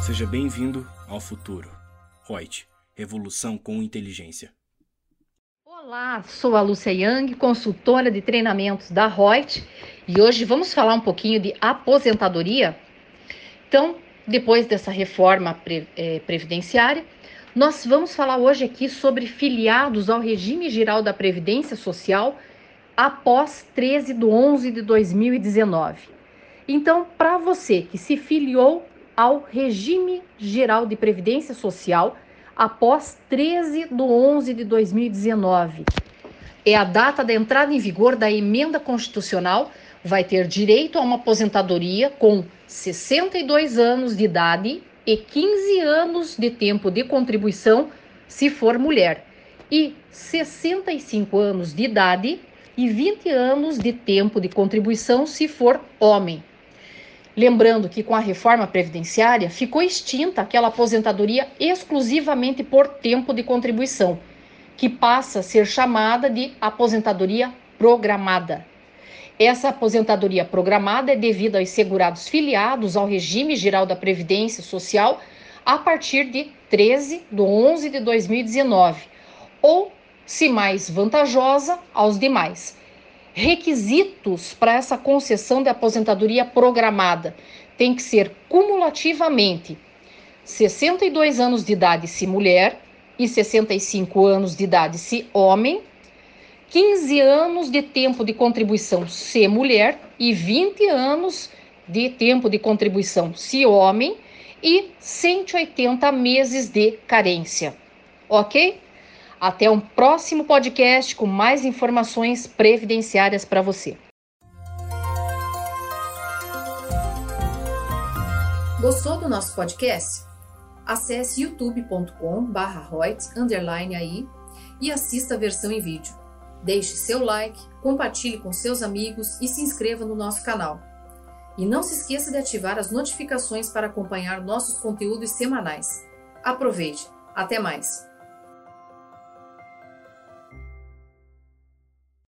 Seja bem-vindo ao futuro. Reut, revolução com inteligência. Olá, sou a Lúcia Yang, consultora de treinamentos da Reut, e hoje vamos falar um pouquinho de aposentadoria. Então, depois dessa reforma é, previdenciária, nós vamos falar hoje aqui sobre filiados ao regime geral da Previdência Social após 13 de 11 de 2019. Então, para você que se filiou ao regime geral de Previdência Social após 13 de 11 de 2019, é a data da entrada em vigor da emenda constitucional, vai ter direito a uma aposentadoria com 62 anos de idade e 15 anos de tempo de contribuição se for mulher, e 65 anos de idade e 20 anos de tempo de contribuição se for homem. Lembrando que com a reforma previdenciária ficou extinta aquela aposentadoria exclusivamente por tempo de contribuição, que passa a ser chamada de aposentadoria programada. Essa aposentadoria programada é devida aos segurados filiados ao regime geral da Previdência Social a partir de 13 de 11 de 2019, ou, se mais vantajosa, aos demais. Requisitos para essa concessão de aposentadoria programada tem que ser cumulativamente 62 anos de idade se mulher e 65 anos de idade se homem 15 anos de tempo de contribuição se mulher e 20 anos de tempo de contribuição se homem e 180 meses de carência. Ok? Até um próximo podcast com mais informações previdenciárias para você. Gostou do nosso podcast? Acesse youtube.com/royts_aí e assista a versão em vídeo. Deixe seu like, compartilhe com seus amigos e se inscreva no nosso canal. E não se esqueça de ativar as notificações para acompanhar nossos conteúdos semanais. Aproveite! Até mais!